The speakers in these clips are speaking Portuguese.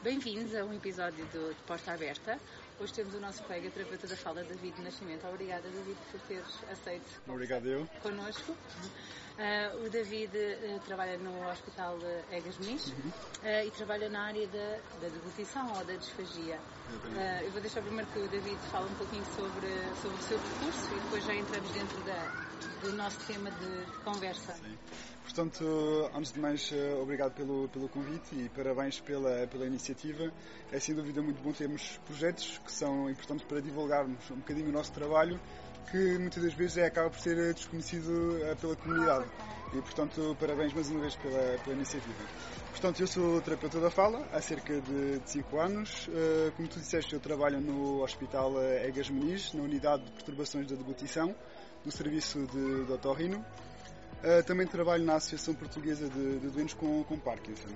Bem-vindos a um episódio do, de Porta Aberta. Hoje temos o nosso colega terapeuta da fala, David Nascimento. Obrigada, David, por teres aceito Obrigado eu. connosco. Uh, o David uh, trabalha no Hospital Egas Muniz uhum. uh, e trabalha na área da, da deglutição ou da disfagia. eu vou deixar primeiro que o David fale um pouquinho sobre, sobre o seu percurso e depois já entramos dentro da, do nosso tema de, de conversa. Sim. Portanto, antes de mais, obrigado pelo, pelo convite e parabéns pela, pela iniciativa. É sem dúvida muito bom termos projetos que são importantes para divulgarmos um bocadinho o nosso trabalho que muitas das vezes é, acaba por ser desconhecido eh, pela comunidade. E, portanto, parabéns mais uma vez pela, pela iniciativa. Portanto, eu sou terapeuta da fala há cerca de 5 anos. Como tu disseste, eu trabalho no Hospital Egas Meniz, na Unidade de Perturbações da Deglutição, do Serviço de, de Otorrino. Uh, também trabalho na Associação Portuguesa de, de Doentes com, com Parkinson.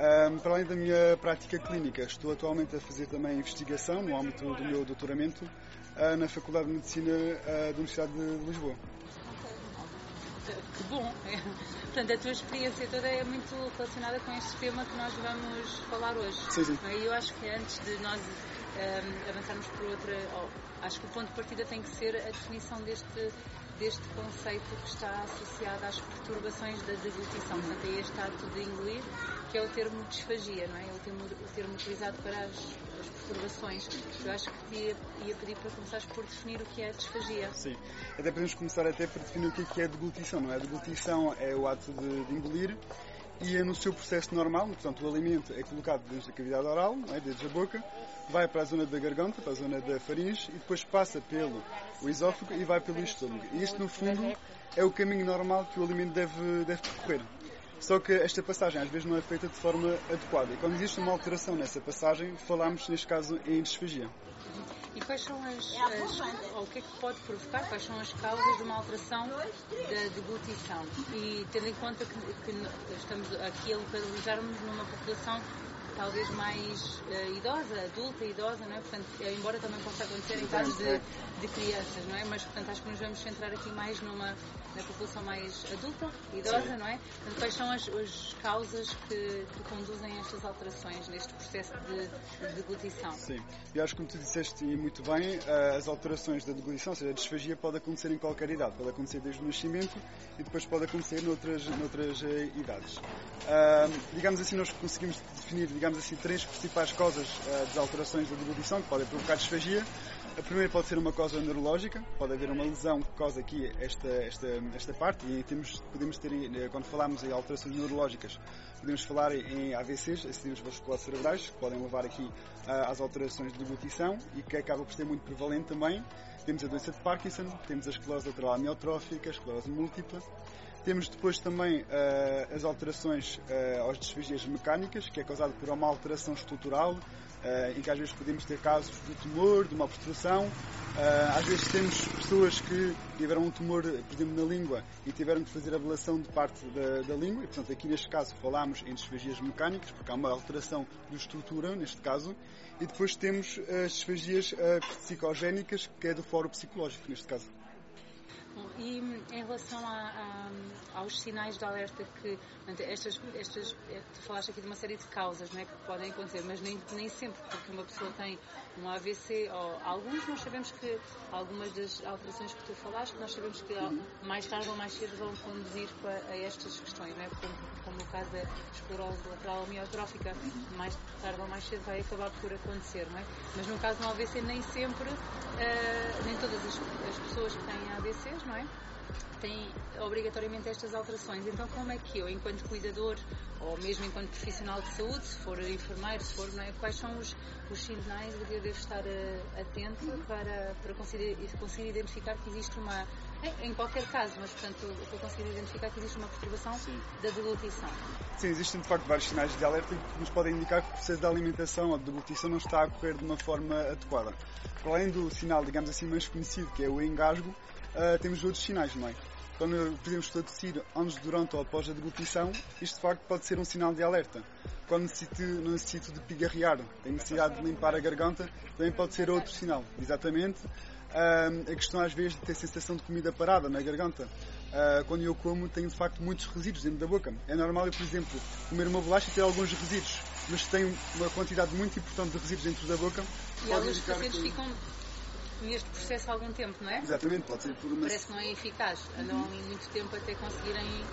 Um, para além da minha prática clínica, estou atualmente a fazer também investigação no âmbito do meu doutoramento uh, na Faculdade de Medicina uh, da Universidade de Lisboa. Que bom! Portanto, a tua experiência toda é muito relacionada com este tema que nós vamos falar hoje. Sim, sim. E eu acho que antes de nós um, avançarmos por outra, oh, acho que o ponto de partida tem que ser a definição deste deste conceito que está associado às perturbações da deglutição. Portanto, é este ato de engolir, que é o termo disfagia, não é? O termo, o termo utilizado para as, as perturbações. Eu acho que ia, ia, pedir para começares por definir o que é disfagia. Sim, até podemos começar até por definir o que é, é deglutição, não é? A deglutição é o ato de, de engolir e é no seu processo normal, portanto o alimento é colocado desde a cavidade oral, é? desde a boca, vai para a zona da garganta, para a zona da faringe e depois passa pelo o esófago e vai pelo estômago. E isto no fundo é o caminho normal que o alimento deve, deve percorrer. Só que esta passagem às vezes não é feita de forma adequada. E quando existe uma alteração nessa passagem, falamos neste caso em disfagia. E quais são as, as, o que é que pode provocar, quais são as causas de uma alteração da deglutição? E tendo em conta que, que estamos aqui a localizarmos numa população talvez mais uh, idosa, adulta, idosa, não é? Portanto, eh, embora também possa acontecer em casos de, de, crianças, não é? Mas, portanto, acho que nos vamos centrar aqui mais numa na população mais adulta, idosa, Sim. não é? Portanto, quais são as, as causas que, que, conduzem a estas alterações neste processo de, de deglutição? Sim, eu acho que como tu disseste muito bem, eh, as alterações da deglutição, ou seja, a disfagia pode acontecer em qualquer idade, pode acontecer desde o nascimento e depois pode acontecer noutras, noutras idades. Uh, digamos assim, nós conseguimos definir, digamos assim, três principais causas uh, das alterações da deglutição que podem provocar disfagia. A primeira pode ser uma causa neurológica, pode haver uma lesão que causa aqui esta, esta, esta parte e temos, podemos ter, eh, quando falamos em alterações neurológicas, podemos falar em AVCs, acidentes vasculares cerebrais, que podem levar aqui às alterações de deglutição e que acaba por ser muito prevalente também. Temos a doença de Parkinson, temos a esclerose lateral amiotrófica, a esclerose múltipla, temos depois também uh, as alterações uh, aos disfagias mecânicas, que é causado por uma alteração estrutural, uh, em que às vezes podemos ter casos de tumor, de uma obstrução. às vezes temos pessoas que tiveram um tumor, por exemplo, na língua e tiveram que fazer ablação de parte da, da língua. E, portanto, aqui neste caso falamos em disfagias mecânicas, porque há uma alteração de estrutura, neste caso. E depois temos as disfagias psicogénicas, que é do foro psicológico, neste caso. E em relação a, a, aos sinais de alerta que estas, estas, eh, tu falaste aqui de uma série de causas não é, que podem acontecer, mas nem, nem sempre, porque uma pessoa tem um AVC ou alguns nós sabemos que algumas das alterações que tu falaste, nós sabemos que mais tarde ou mais cedo vão conduzir a estas questões, não é? como, como o caso da esclerose lateral amiotrófica, mais tarde ou mais cedo vai acabar por acontecer, não é? Mas no caso do AVC nem sempre, uh, nem todas as, as pessoas que têm AVCs não é? Tem obrigatoriamente estas alterações. Então, como é que eu, enquanto cuidador, ou mesmo enquanto profissional de saúde, se for enfermeiro, se for, é? Quais são os, os sinais de que eu devo estar uh, atento para, para conseguir, conseguir identificar que existe uma, em qualquer caso, mas portanto que eu consigo identificar é que existe uma perturbação Sim. da deglutição. Sim, existem de facto vários sinais de alerta que nos podem indicar que o processo da alimentação ou de deglutição não está a correr de uma forma adequada. Para além do sinal, digamos assim, mais conhecido, que é o engasgo, uh, temos outros sinais, não é? Quando podemos tossir antes, durante ou após a deglutição, isto de facto pode ser um sinal de alerta. Quando necessito, necessito de pigarrear, tenho necessidade de limpar a garganta, também pode ser outro sinal. Exatamente. Uh, a questão às vezes de ter sensação de comida parada na garganta. Uh, quando eu como, tenho de facto muitos resíduos dentro da boca. É normal eu, por exemplo, comer uma bolacha e ter alguns resíduos mas tem uma quantidade muito importante de resíduos dentro da boca. E alguns pacientes que... ficam neste processo há algum tempo, não é? Exatamente, pode ser por uma... Parece que não é eficaz. Andam uhum. muito tempo até conseguirem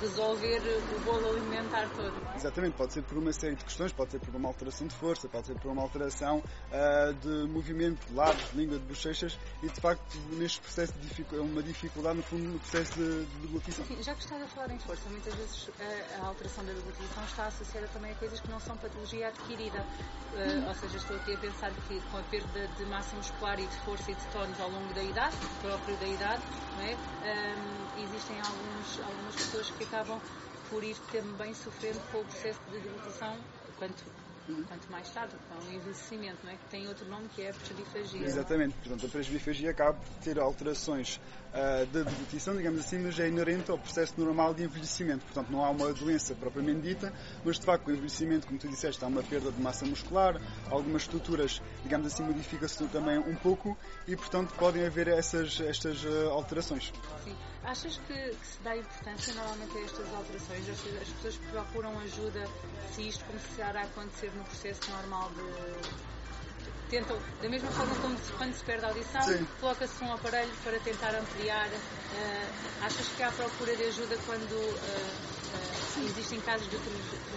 resolver o bolo alimentar todo. Exatamente, pode ser por uma série de questões, pode ser por uma alteração de força, pode ser por uma alteração uh, de movimento de lábios, de língua, de bochechas e de facto neste processo é uma dificuldade no fundo no processo de, de deglutição. Sim, já que estás a falar em força, muitas vezes a, a, alteração da deglutição está associada também a coisas que não são patologia adquirida, uh, ou seja, estou aqui a pensar que com a perda de massa muscular e de força e de tónus ao longo da idade, próprio da idade, não é? Um, existem alguns, algumas pessoas que acabam por ir também sofrendo com o processo de deglutição quanto quanto mais tarde, com o envelhecimento, não é? que tem outro nome que é a presbifagia. Exatamente, portanto a presbifagia acaba por ter alterações uh, da deglutição, digamos assim, mas é inerente ao processo normal de envelhecimento, portanto não há uma doença propriamente dita, mas de facto o envelhecimento, como tu disseste, há uma perda de massa muscular, algumas estruturas, digamos assim, modificam-se também um pouco e portanto podem haver essas, estas uh, alterações. Sim. Achas que, que, se dá importância normalmente a estas alterações? Ou seja, as pessoas procuram ajuda se isto começar a acontecer no processo normal de. Tentam, da mesma forma como quando se perde a audição, coloca-se um aparelho para tentar ampliar. Uh, achas que há procura de ajuda quando uh, uh, existem casos de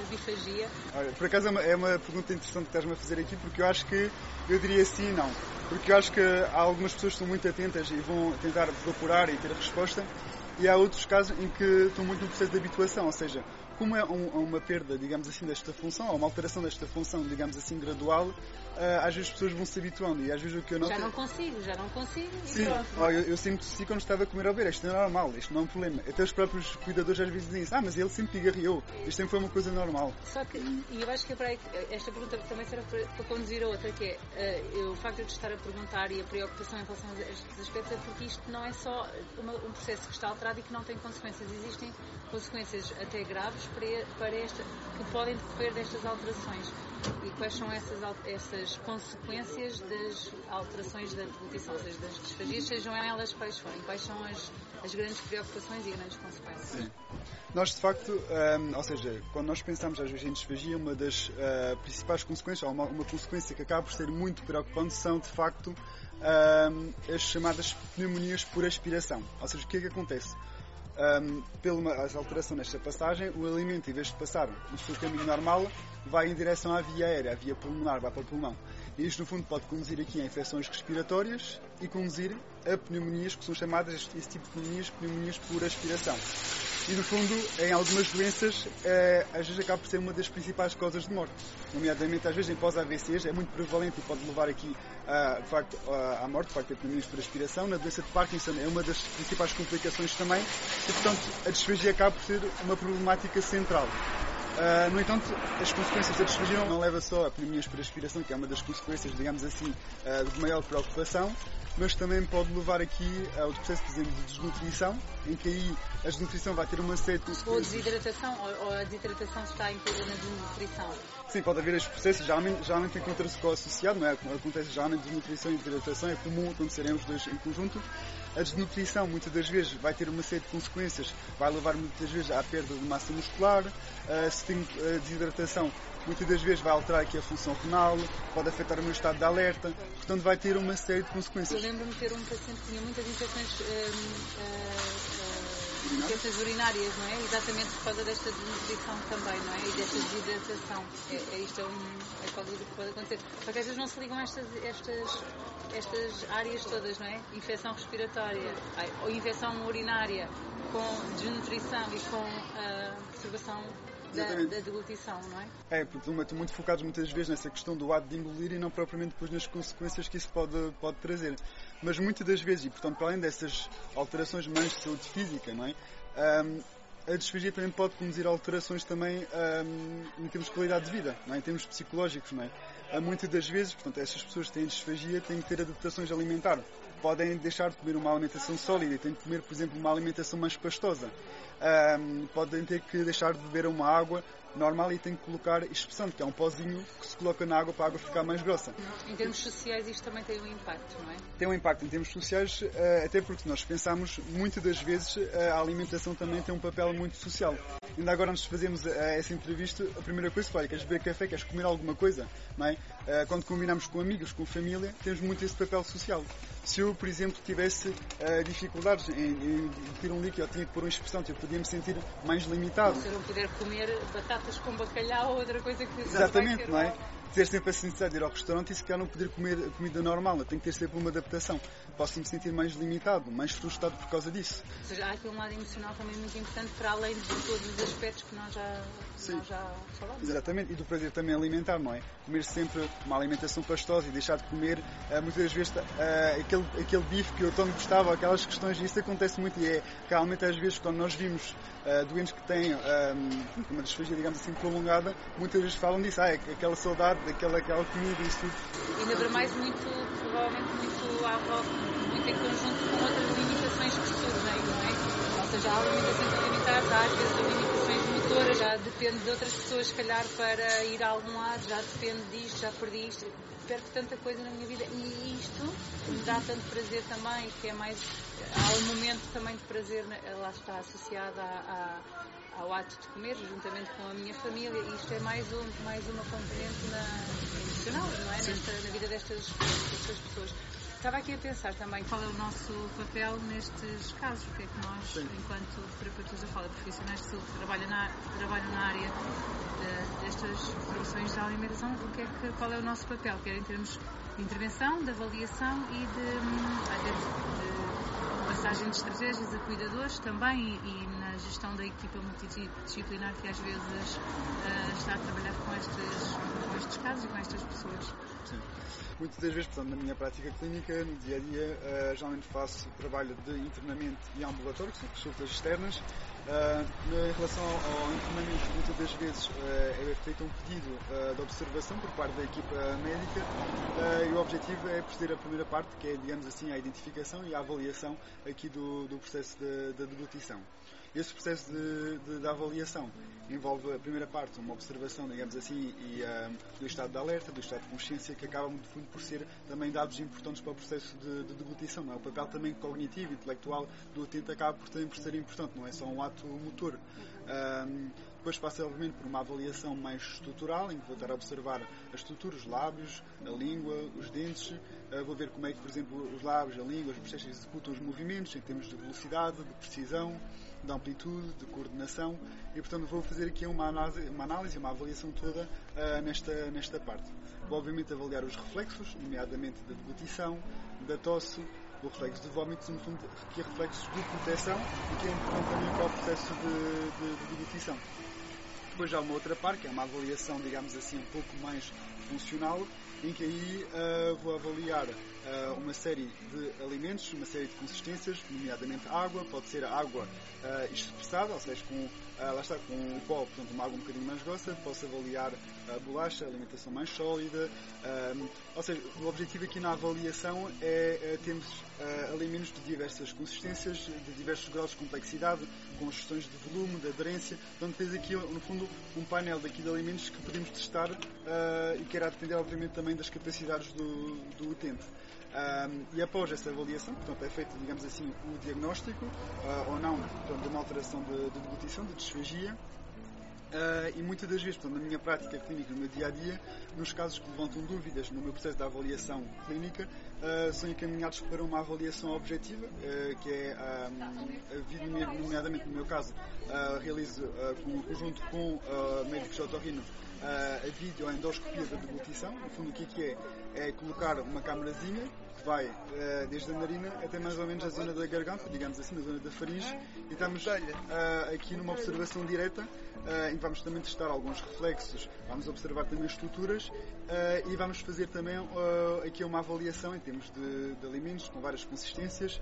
bifagia? Olha, por acaso é uma, é uma pergunta interessante que estás-me a fazer aqui, porque eu acho que eu diria sim e não. Porque eu acho que há algumas pessoas que estão muito atentas e vão tentar procurar e ter a resposta, e há outros casos em que estão muito no processo de habituação, ou seja, como é um, uma perda, digamos assim, desta função, ou uma alteração desta função, digamos assim, gradual, uh, às vezes as pessoas vão se habituando e às vezes o que eu noto... Já não consigo, já não consigo Sim, oh, eu, eu sempre tossi quando estava a comer ao beira, isto é normal, isto não é um problema. Até os próprios cuidadores às vezes dizem isso, ah, mas ele sempre pigarreou, isto sempre foi uma coisa normal. Só que, e eu acho que é esta pergunta também serve para, para conduzir a outra, que é uh, o facto de eu te estar a perguntar e a preocupação em relação a estes aspectos é porque isto não é só uma, um processo que está alterado e que não tem consequências, existem consequências até graves para, esta, que podem decorrer destas alterações. E quais são essas, essas consequências das alterações da deglutição, seja, das disfagias, sejam elas quais forem? Quais são as, as grandes preocupações e grandes consequências? Sim. Nós, de facto, um, ou seja, quando nós pensamos às vezes em disfagia, uma das uh, principais consequências, ou uma, uma, consequência que acaba por ser muito preocupante, são, de facto, um, as chamadas pneumonias por aspiração. Ou seja, o que é que acontece? Um, pela alteração nesta passagem, o alimento, em vez de passar no seu caminho normal, vai em direção à via aérea, à via pulmonar, vai para o pulmão. E isto, no fundo, pode conduzir aqui a infecções respiratórias e conduzir a pneumonias, que são chamadas, esse tipo de pneumonias, pneumonias por aspiração. E, no fundo, em algumas doenças, é, às vezes acaba por ser uma das principais causas de morte. Nomeadamente, às vezes, em pós-AVCs, é muito prevalente e pode levar aqui, de facto, à morte, de facto, a pneumonias por aspiração. Na doença de Parkinson é uma das principais complicações também. E, portanto, a disfagia acaba por ser uma problemática central. Uh, no entanto, as consequências da disfagia não leva só a pneumonias por aspiração, que é uma das consequências, digamos assim, uh, de maior preocupação, mas também pode levar aqui ao processo, por exemplo, de desnutrição, em que aí a desnutrição vai ter uma série de consequências. Ou desidratação, ou a desidratação está incluída na desnutrição? Sim, pode haver estes processos, geralmente, geralmente encontra-se com associado, não é? Acontece geralmente desnutrição e desidratação, é comum acontecerem os dois em conjunto. A desnutrição muitas das vezes vai ter uma série de consequências, vai levar muitas vezes à perda de massa muscular, uh, se tem uh, desidratação muitas das vezes vai alterar aqui a função renal, pode afetar o meu estado de alerta, portanto vai ter uma série de consequências. Eu lembro-me de ter um paciente que tinha muitas infecções, uh, infecções urinárias, não é? Exatamente por causa desta desnutrição também, não é? E desta desidratação. É, é isto é, um, é qualquer coisa que pode acontecer. Só que às vezes não se ligam estas, estas, estas áreas todas, não é? Infecção respiratória, ou infecção urinária, com desnutrição e com uh, da, da, deglutição, não é? É, porque estão muito focados muitas vezes nessa questão do ato de engolir e não propriamente depois nas consequências que isso pode, pode trazer. Mas muitas das vezes, e portanto, para além dessas alterações mais de saúde física, não é? Um, a disfagia também pode conduzir a alterações também um, em termos de qualidade de vida, não é? em termos psicológicos. Não é? Muitas das vezes, portanto, essas pessoas que têm disfagia têm que ter adaptações alimentares. Podem deixar de comer uma alimentação sólida e têm que comer, por exemplo, uma alimentação mais pastosa. Um, podem ter que deixar de beber uma água normal e tem que colocar espessante, que é um pozinho que se coloca na água para a água ficar mais grossa. Em termos sociais isto também tem um impacto, não é? Tem um impacto em termos sociais, eh, até porque nós pensamos muitas das vezes eh, a alimentação também tem um papel muito social. Ainda agora, antes de fazermos essa entrevista, a primeira coisa, olha, queres beber café, queres comer alguma coisa, não é? Quando combinamos com amigos, com família, temos muito esse papel social. Se eu, por exemplo, tivesse dificuldades em, em ter um líquido ou tinha que pôr uma expressão, eu podia me sentir mais limitado. Se eu não puder comer batatas com bacalhau ou outra coisa que Exatamente, não é? Ter sempre a necessidade de ir ao restaurante e se calhar não poder comer comida normal, tem que ter sempre uma adaptação. Posso me sentir mais limitado, mais frustrado por causa disso. Ou seja, há aqui um lado emocional também muito importante para além de todos os aspectos que nós já, nós já falamos. Exatamente, e do prazer também alimentar, não é? Comer sempre uma alimentação pastosa e deixar de comer uh, muitas vezes uh, aquele, aquele bife que eu tanto gostava, aquelas questões, isso acontece muito e é realmente às vezes quando nós vimos uh, doentes que têm um, uma disfagia, digamos assim, prolongada, muitas vezes falam disso, ah, é aquela saudade daquela aquela comida e isso tudo. Ainda para mais muito, provavelmente muito à volta, muito em conjunto com outras limitações que surgem, não é? Ou seja, há limitações alimentares, há às vezes limitações motoras, já depende de outras pessoas, se calhar, para ir a algum lado, já depende disto, já perdi isto perco tanta coisa na minha vida e isto me dá tanto prazer também, que é mais. Há um momento também de prazer, lá está associado a, a, ao ato de comer, juntamente com a minha família, e isto é mais, um, mais uma componente na, emocional, não é? Nesta, na vida destas, destas pessoas. Estava aqui a pensar também qual é o nosso papel nestes casos, o que é que nós, Sim. enquanto terapeutas da fala, profissionais de saúde, trabalham na, trabalham na área de, destas profissões de alimentação, o que é que, qual é o nosso papel, quer em termos de intervenção, de avaliação e de, de passagem de estratégias a cuidadores também e, e, gestão da equipa multidisciplinar que às vezes uh, está a trabalhar com com estes casos e com estas pessoas. Sim. Muitas das vezes, portanto, na minha prática clínica, no dia a dia, uh, geralmente faço trabalho de internamento e ambulatório, que são consultas externas. Uh, em relação ao, internamento, muitas das vezes uh, é feito um pedido uh, de observação por parte da equipa médica e o objetivo é proceder a primeira parte, que é, digamos assim, a identificação e a avaliação aqui do, do processo de, de deglutição. Esse processo de, de, de, avaliação envolve a primeira parte, uma observação, digamos assim, e, uh, do estado de alerta, do estado de consciência, que acaba, de fundo, por ser também dados importantes para o processo de, de deglutição. Não é? O papel também cognitivo, intelectual do utente acaba por, também por ser importante, não é só um ato motor. Uh, depois passa, obviamente, por uma avaliação mais estrutural, em que vou estar a observar as estruturas, os lábios, a língua, os dentes. Uh, vou ver como é que, por exemplo, os lábios, a língua, os processos executam os movimentos em termos de velocidade, de precisão de amplitude, de coordenação e, portanto, vou fazer aqui uma análise, uma, análise, uma avaliação toda uh, nesta, nesta parte. Vou, obviamente, avaliar os reflexos, nomeadamente da deglutição, da tosse, do reflexo de vômitos, no fundo, que é reflexos de proteção e que é importante também para o processo de, de, de deglutição. Depois há uma outra parte, que é uma avaliação, digamos assim, um pouco mais funcional, em que aí uh, vou avaliar uh, uma série de alimentos, uma série de consistências, nomeadamente água, pode ser água uh, expressada, ou seja, com, lá está, com o pó, portanto, uma água um bocadinho mais grossa, posso avaliar a bolacha, a alimentação mais sólida, ou seja, o objetivo aqui na avaliação é, é termos alimentos de diversas consistências, de diversos graus de complexidade, com gestões de volume, de aderência, portanto, tens aqui, no fundo, um painel daqui de alimentos que podemos testar e que irá depender, obviamente, também das capacidades do, do utente. Um, e após essa avaliação, portanto, é feito, digamos assim, o diagnóstico uh, ou não portanto, de uma alteração de, de de disfagia. Uh, e muitas das vezes, na minha prática clínica, no meu dia a dia, nos casos que levantam dúvidas no meu processo de avaliação clínica, uh, são encaminhados para uma avaliação objetiva, que é, um, nomeadamente no meu caso, realizo com, conjunto com médicos de otorrino a videoendoscopia da deglutição. No fundo, o que é que é? É colocar uma câmarazinha que vai uh, desde a narina até mais ou menos a zona da garganta, digamos assim, na zona da faringe, e estamos uh, aqui numa observação direta em que vamos também testar alguns reflexos, vamos observar também estruturas e vamos fazer também aqui uma avaliação em termos de, de alimentos com várias consistências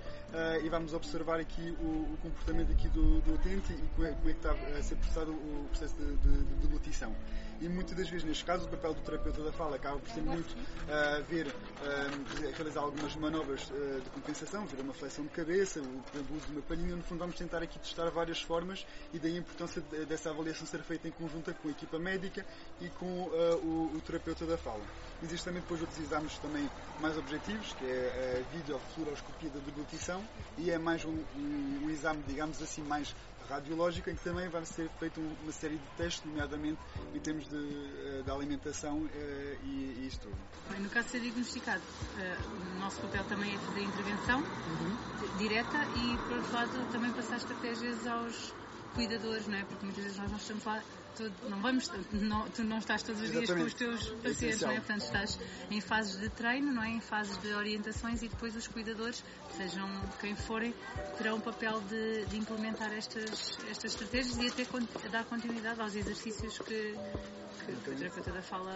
e vamos observar aqui o, o comportamento aqui do, do utente e como é, como é, que está a ser processado o processo de, de, de e muitas das vezes, neste caso, o papel do terapeuta da fala acaba por ser muito uh, ver, uh, realizar algumas manobras uh, de compensação, ver uma flexão de cabeça, o uso de uma palhinha. No fundo, vamos tentar aqui testar várias formas e daí a importância de, dessa avaliação ser feita em conjunto com a equipa médica e com o, o, terapeuta da fala. Existem também depois outros exames também mais objetivos, que é a videofluoroscopia da deglutição e é mais um, um, um exame, digamos assim, mais radiológico, em que também vai ser feita uma série de testes, nomeadamente em termos de, eh, de alimentação e, e isto tudo. Bem, no caso de ser diagnosticado, o nosso papel também é fazer intervenção uhum. direta e, por outro lado, também passar estratégias aos cuidadores, não é? Porque muitas vezes nós não estamos lá, tu não, vamos, não, tu não estás todos os dias com os teus pacientes, não é? Portanto, estás em fases de treino, não é? Em fases de orientações e depois os cuidadores, sejam quem forem, terão o papel de, de implementar estas, estas estratégias e até dar continuidade aos exercícios que, que, que o terapeuta da fala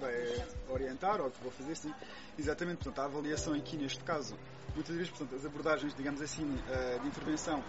vai orientar ou que vou fazer sim. Exatamente, portanto, a avaliação aqui neste caso, muitas vezes, portanto, as abordagens, digamos assim, eh, de intervenção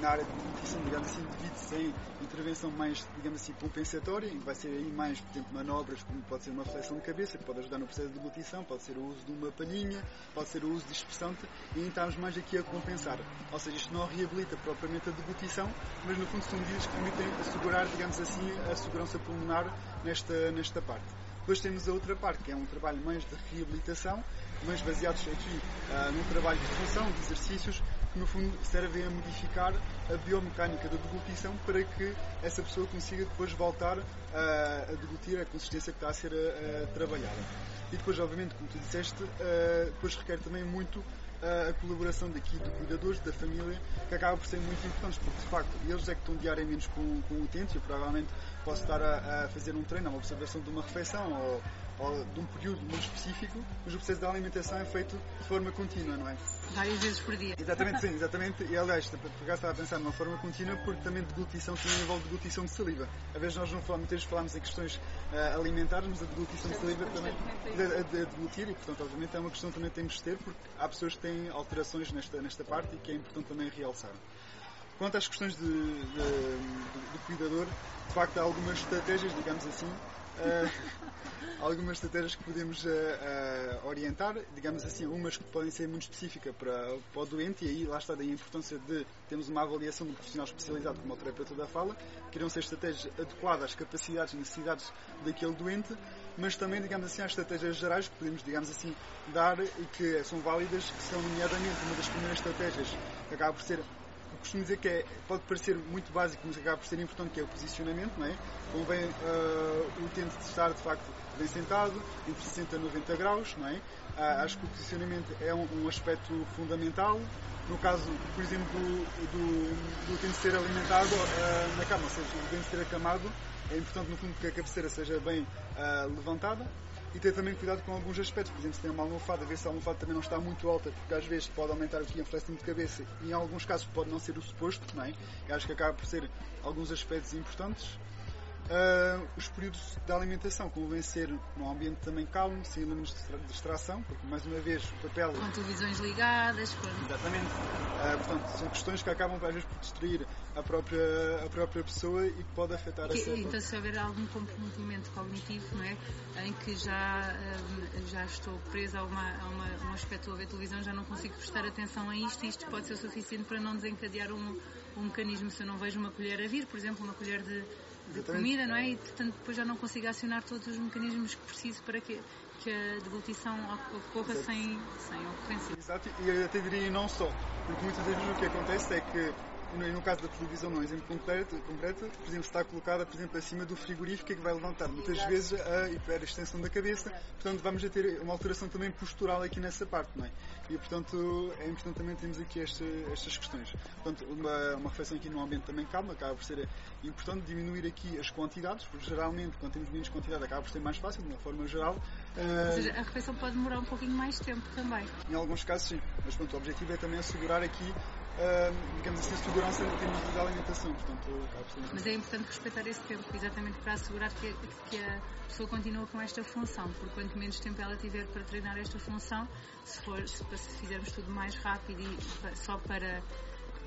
na área de nutrição, digamos assim, divide-se em intervenção mais, digamos assim, compensatória, vai ser aí mais, por exemplo, manobras, como pode ser uma flexão de cabeça, que pode ajudar no processo de deglutição, pode ser o uso de uma palhinha, pode ser o uso de expressante, e estamos mais aqui a compensar. Ou seja, isto não reabilita propriamente a deglutição, mas no fundo são medidas que permitem assegurar, digamos assim, a segurança pulmonar nesta, nesta parte. Depois temos a outra parte, que é um trabalho mais de reabilitação, mas baseados aqui uh, num trabalho de função, de exercícios, que no fundo servem a modificar a biomecânica da deglutição para que essa pessoa consiga depois voltar a, a deglutir a consistência que está a ser a, a trabalhada. E depois, obviamente, como tu disseste, uh, depois requer também muito a colaboração daqui de cuidadores, da família, que acaba por ser muito importante, porque de facto eles é que estão diariamente com, com o utente, eu provavelmente posso estar a, a fazer um treino, uma observação de uma refeição ou, ou de um período muito específico, mas o processo da alimentação é feito de forma contínua, não é? Várias vezes por dia. Exatamente, sim, exatamente. E aliás, por acaso estava a pensar numa forma contínua, porque também deglutição também envolve deglutição de saliva. Às vezes nós não falamos, muitas vezes falamos em questões uh, alimentares, mas a deglutição de saliva também de, de, deglutir, e portanto, obviamente, é uma questão que também temos de ter, porque há pessoas que têm alterações nesta, nesta parte e que é importante também realçar. Quanto às questões de, de, de cuidador, de facto há algumas estratégias, digamos assim, algumas estratégias que podemos uh, uh, orientar, digamos assim, umas que podem ser muito específicas para, para o doente e aí lá está daí a importância de termos uma avaliação de um profissional especializado como o terapeuta da fala, que irão ser estratégias adequadas às capacidades e necessidades daquele doente, mas também, digamos assim, às estratégias gerais que podemos, digamos assim, dar e que são válidas, que são nomeadamente uma das primeiras estratégias que acaba por ser costumo dizer que é, pode parecer muito básico, mas acaba por ser importante, que é o posicionamento, não é? Convém uh, o utente estar, de facto, bem sentado, entre 60 e 90 graus, não é? Uh, acho que o posicionamento é um, um, aspecto fundamental. No caso, por exemplo, do, do, do utente ser alimentado uh, na cama, ou seja, o utente ser acamado, é importante, no fundo, que a cabeceira seja bem levantada e ter também cuidado com alguns aspectos. Por exemplo, se tem uma almofada, ver se a almofada também não está muito alta, porque às vezes pode aumentar aqui a flexão de cabeça e em alguns casos pode não ser o suposto, é? Eu acho que acaba por ser alguns aspectos importantes. Uh, os períodos de alimentação convém ser num ambiente também calmo, sem elementos de distração, porque mais uma vez o papel. Com televisões ligadas, com... Exatamente. Uh, portanto, são questões que acabam às vezes por destruir a própria, a própria pessoa e que pode afetar que, essa. Então, se houver algum comprometimento cognitivo, não é? Em que já, uh, já estou presa a, uma, a uma, um aspecto a ver televisão, já não consigo prestar atenção a isto, isto pode ser o suficiente para não desencadear um, um mecanismo. Se eu não vejo uma colher a vir, por exemplo, uma colher de de comida, não é? E portanto depois já não consigo acionar todos os mecanismos que preciso para que, que a deglutição ocorra sem, sem ocorrência. Exato, e eu até diria não só, porque muitas vezes o que acontece é que no caso da televisão, não é exemplo concreto, concreto, por exemplo, está colocada, por exemplo, acima do frigorífico que vai levantar muitas vezes a hiperextensão da cabeça, portanto vamos a ter uma alteração também postural aqui nessa parte, não é? E, portanto, é importante também termos aqui esta, estas questões. Portanto, uma, uma refeição aqui num ambiente também calmo acaba por ser importante diminuir aqui as quantidades, porque geralmente, quando temos menos quantidade, acaba por ser mais fácil, de uma forma geral. Ou seja, a refeição pode demorar um pouquinho mais tempo também. Em alguns casos, sim. Mas, pronto, o objetivo é também assegurar aqui digamos assim, segurança em termos de alimentação. Portanto, Mas é importante respeitar esse tempo, exatamente para assegurar que, que a pessoa continua com esta função, porque quanto menos tempo ela tiver para treinar esta função, se, for, se, se fizermos tudo mais rápido e só para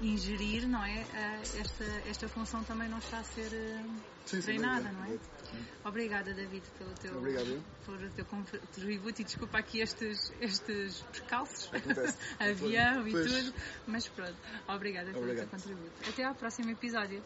ingerir, não é? Uh, esta, esta função também não está a ser uh, sim, treinada, sim, não é? Obrigada, David, pelo teu, Obrigado. por teu contributo e desculpa aqui estes, estes percalços, avião e tudo, mas pronto, obrigada pelo Obrigado. teu contributo. Até ao próximo episódio.